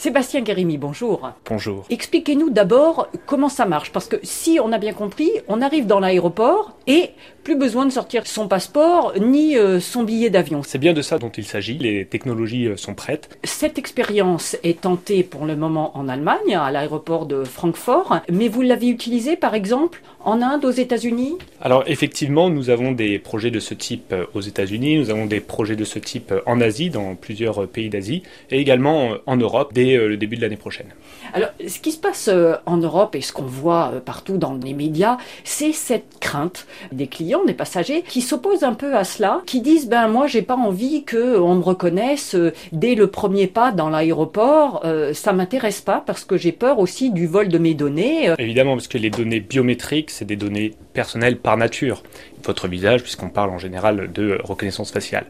Sébastien Guérimi, bonjour. Bonjour. Expliquez-nous d'abord comment ça marche, parce que si on a bien compris, on arrive dans l'aéroport et plus besoin de sortir son passeport ni euh, son billet d'avion. C'est bien de ça dont il s'agit, les technologies euh, sont prêtes. Cette expérience est tentée pour le moment en Allemagne, à l'aéroport de Francfort, mais vous l'avez utilisée par exemple en Inde, aux États-Unis? Alors effectivement, nous avons des projets de ce type euh, aux États-Unis, nous avons des projets de ce type en Asie, dans plusieurs pays d'Asie, et également en Europe dès le début de l'année prochaine. Alors, ce qui se passe euh, en Europe et ce qu'on voit euh, partout dans les médias, c'est cette crainte des clients, des passagers, qui s'opposent un peu à cela, qui disent ben moi j'ai pas envie que on me reconnaisse euh, dès le premier pas dans l'aéroport, ça m'intéresse pas parce que j'ai peur aussi du vol de mes données. Évidemment, parce que les données biométriques, c'est des données personnelles par nature. Votre visage, puisqu'on parle en général de reconnaissance faciale.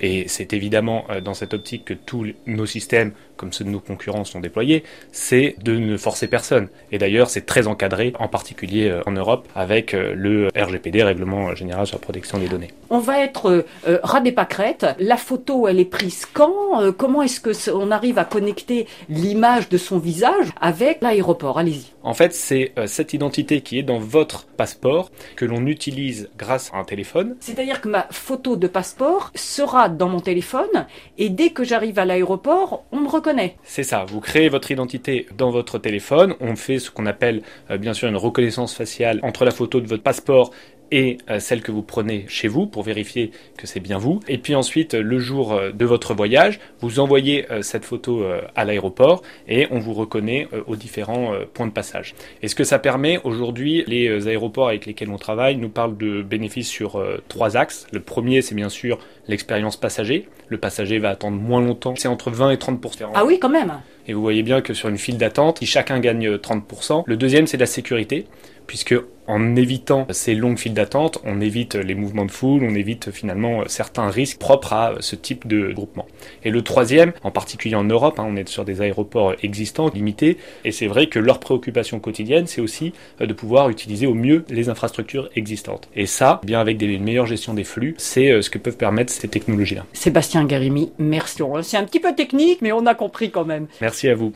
Et c'est évidemment dans cette optique que tous nos systèmes comme ceux de nos concurrents sont déployés, c'est de ne forcer personne. Et d'ailleurs, c'est très encadré, en particulier euh, en Europe, avec euh, le RGPD, Règlement Général sur la protection des données. On va être euh, ras des pâquerettes. La photo, elle est prise quand Comment est-ce que on arrive à connecter l'image de son visage avec l'aéroport? Allez-y. En fait, c'est cette identité qui est dans votre passeport que l'on utilise grâce à un téléphone. C'est-à-dire que ma photo de passeport sera dans mon téléphone et dès que j'arrive à l'aéroport, on me reconnaît. C'est ça, vous créez votre identité dans votre téléphone, on fait ce qu'on appelle euh, bien sûr une reconnaissance faciale entre la photo de votre passeport et euh, celle que vous prenez chez vous pour vérifier que c'est bien vous. Et puis ensuite, le jour euh, de votre voyage, vous envoyez cette photo à l'aéroport et on vous reconnaît aux différents points de passage. Et ce que ça permet aujourd'hui, les aéroports avec lesquels on travaille nous parlent de bénéfices sur trois axes. Le premier, c'est bien sûr l'expérience passager. Le passager va attendre moins longtemps. C'est entre 20 et 30% Ah oui, quand même. Et vous voyez bien que sur une file d'attente, si chacun gagne 30%, le deuxième c'est la sécurité, puisque en évitant ces longues files d'attente, on évite les mouvements de foule, on évite finalement certains risques propres à ce type de groupement. Et le troisième, en particulier en Europe, hein, on est sur des aéroports existants, limités, et c'est vrai que leur préoccupation quotidienne, c'est aussi euh, de pouvoir utiliser au mieux les infrastructures existantes. Et ça, bien avec des, une meilleure gestion des flux, c'est euh, ce que peuvent permettre ces technologies-là. Sébastien Garimi, merci. C'est un petit peu technique, mais on a compris quand même. Merci à vous.